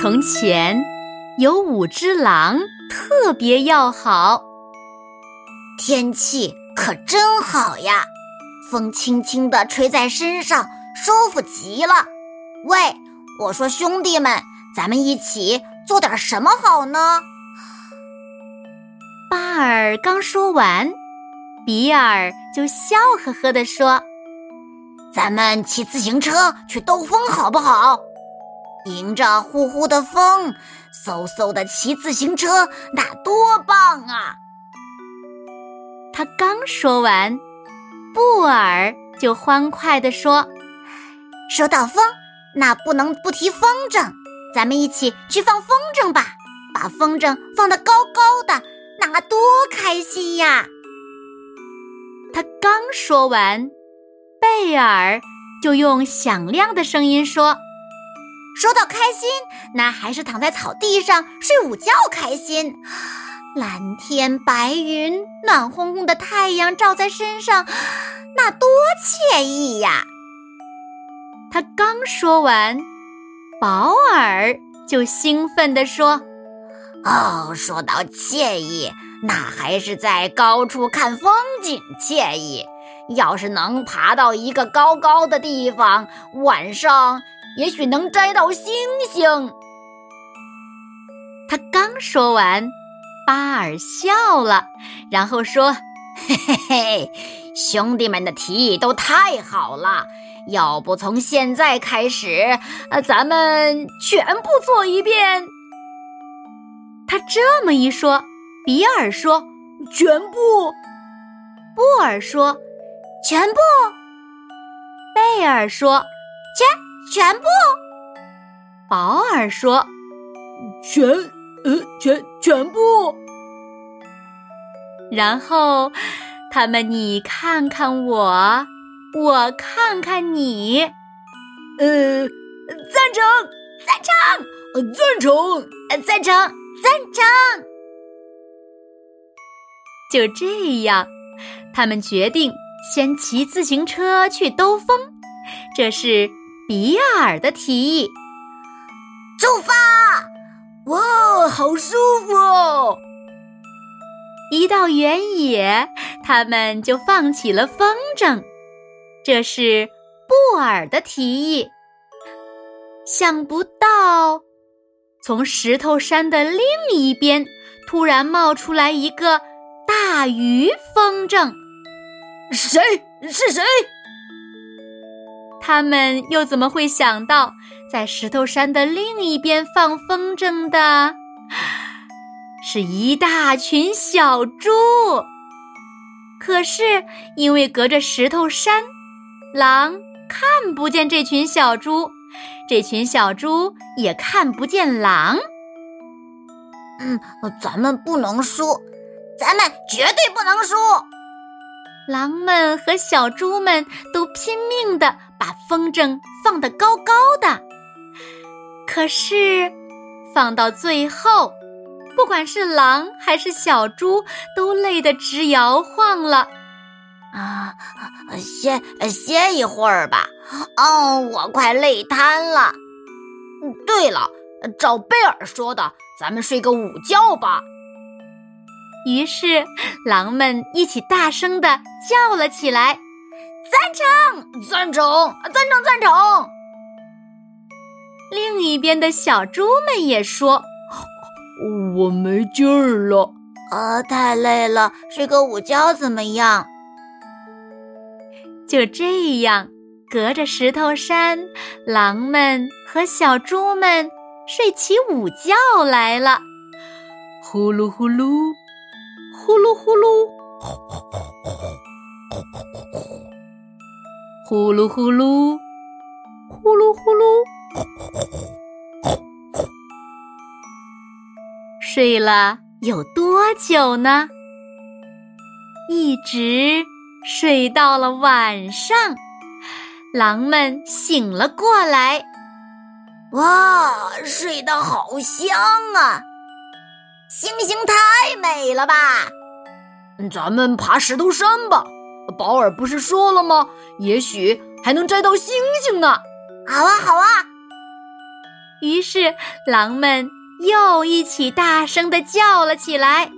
从前，有五只狼特别要好。天气可真好呀，风轻轻地吹在身上，舒服极了。喂，我说兄弟们，咱们一起做点什么好呢？巴尔刚说完，比尔就笑呵呵地说：“咱们骑自行车去兜风好不好？”迎着呼呼的风，嗖嗖的骑自行车，那多棒啊！他刚说完，布尔就欢快地说：“说到风，那不能不提风筝。咱们一起去放风筝吧，把风筝放得高高的，那多开心呀！”他刚说完，贝尔就用响亮的声音说。说到开心，那还是躺在草地上睡午觉开心。蓝天白云，暖烘烘的太阳照在身上，那多惬意呀！他刚说完，保尔就兴奋地说：“哦，说到惬意，那还是在高处看风景惬意。要是能爬到一个高高的地方，晚上……”也许能摘到星星。他刚说完，巴尔笑了，然后说：“嘿嘿嘿，兄弟们的提议都太好了，要不从现在开始，呃，咱们全部做一遍。”他这么一说，比尔说：“全部。”布尔说：“全部。”贝尔说：“全。”全部，保尔说：“全，呃，全全部。”然后他们你看看我，我看看你，呃，赞成，赞成，呃，赞成，赞成，赞成。就这样，他们决定先骑自行车去兜风。这是。比尔的提议，出发！哇，好舒服哦！一到原野，他们就放起了风筝。这是布尔的提议。想不到，从石头山的另一边突然冒出来一个大鱼风筝。谁？是谁？他们又怎么会想到，在石头山的另一边放风筝的，是一大群小猪？可是因为隔着石头山，狼看不见这群小猪，这群小猪也看不见狼。嗯，咱们不能输，咱们绝对不能输！狼们和小猪们都拼命的。把风筝放得高高的，可是放到最后，不管是狼还是小猪，都累得直摇晃了。啊，歇歇一会儿吧。哦，我快累瘫了。对了，照贝尔说的，咱们睡个午觉吧。于是，狼们一起大声的叫了起来。赞成，赞成，赞成，赞成。另一边的小猪们也说：“我没劲儿了，啊，太累了，睡个午觉怎么样？”就这样，隔着石头山，狼们和小猪们睡起午觉来了。呼噜呼噜，呼噜呼噜，呼呼呼噜呼噜，呼噜呼噜呼呼，睡了有多久呢？一直睡到了晚上，狼们醒了过来。哇，睡得好香啊！星星太美了吧？咱们爬石头山吧。保尔不是说了吗？也许还能摘到星星呢。好啊，好啊！于是狼们又一起大声的叫了起来：“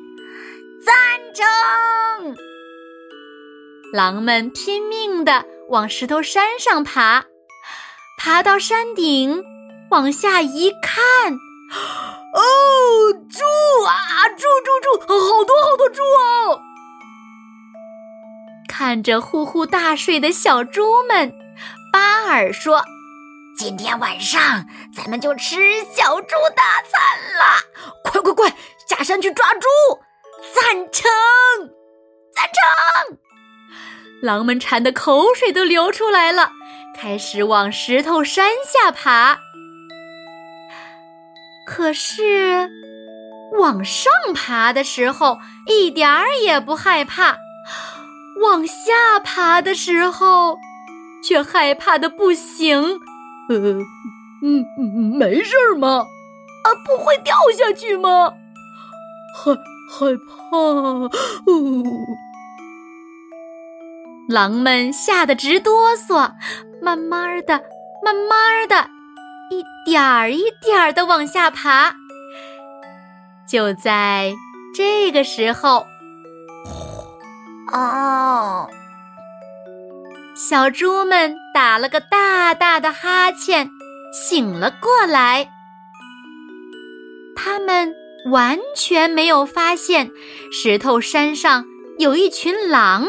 赞成！”狼们拼命的往石头山上爬，爬到山顶，往下一看，哦，猪啊，猪猪猪，好多好多猪哦！看着呼呼大睡的小猪们，巴尔说：“今天晚上咱们就吃小猪大餐了！快快快，下山去抓猪！赞成，赞成！”狼们馋得口水都流出来了，开始往石头山下爬。可是往上爬的时候，一点儿也不害怕；往下爬的时候，却害怕的不行。呃，嗯，没事儿吗？啊，不会掉下去吗？害害怕。哦。狼们吓得直哆嗦，慢慢的、慢慢的，一点儿一点儿的往下爬。就在这个时候，啊，小猪们打了个大大的哈欠，醒了过来。他们完全没有发现石头山上有一群狼。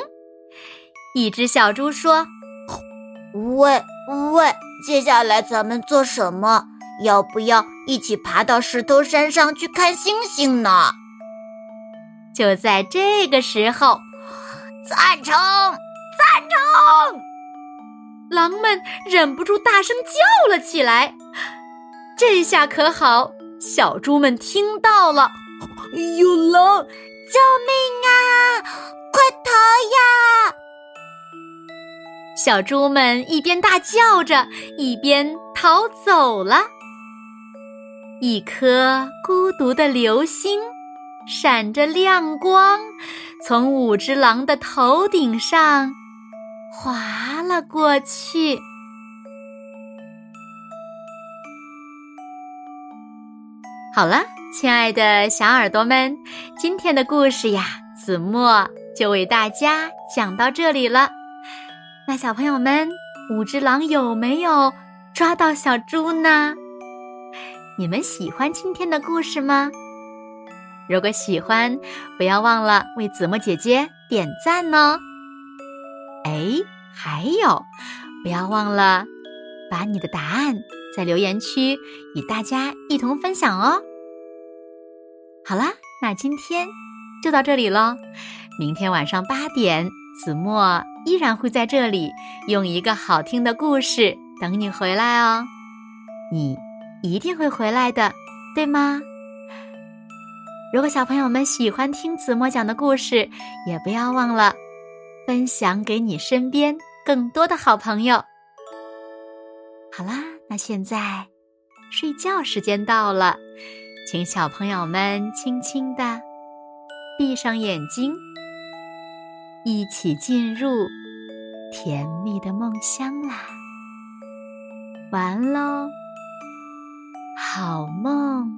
一只小猪说：“喂喂，接下来咱们做什么？要不要一起爬到石头山上去看星星呢？”就在这个时候，赞成，赞成！狼们忍不住大声叫了起来。这下可好，小猪们听到了，有狼！救命啊！快逃呀！小猪们一边大叫着，一边逃走了。一颗孤独的流星，闪着亮光，从五只狼的头顶上划了过去。好了，亲爱的小耳朵们，今天的故事呀，子墨就为大家讲到这里了。那小朋友们，五只狼有没有抓到小猪呢？你们喜欢今天的故事吗？如果喜欢，不要忘了为子墨姐姐点赞哦。哎，还有，不要忘了把你的答案在留言区与大家一同分享哦。好啦，那今天就到这里喽。明天晚上八点，子墨。依然会在这里用一个好听的故事等你回来哦，你一定会回来的，对吗？如果小朋友们喜欢听子墨讲的故事，也不要忘了分享给你身边更多的好朋友。好啦，那现在睡觉时间到了，请小朋友们轻轻的闭上眼睛。一起进入甜蜜的梦乡啦！晚安喽，好梦。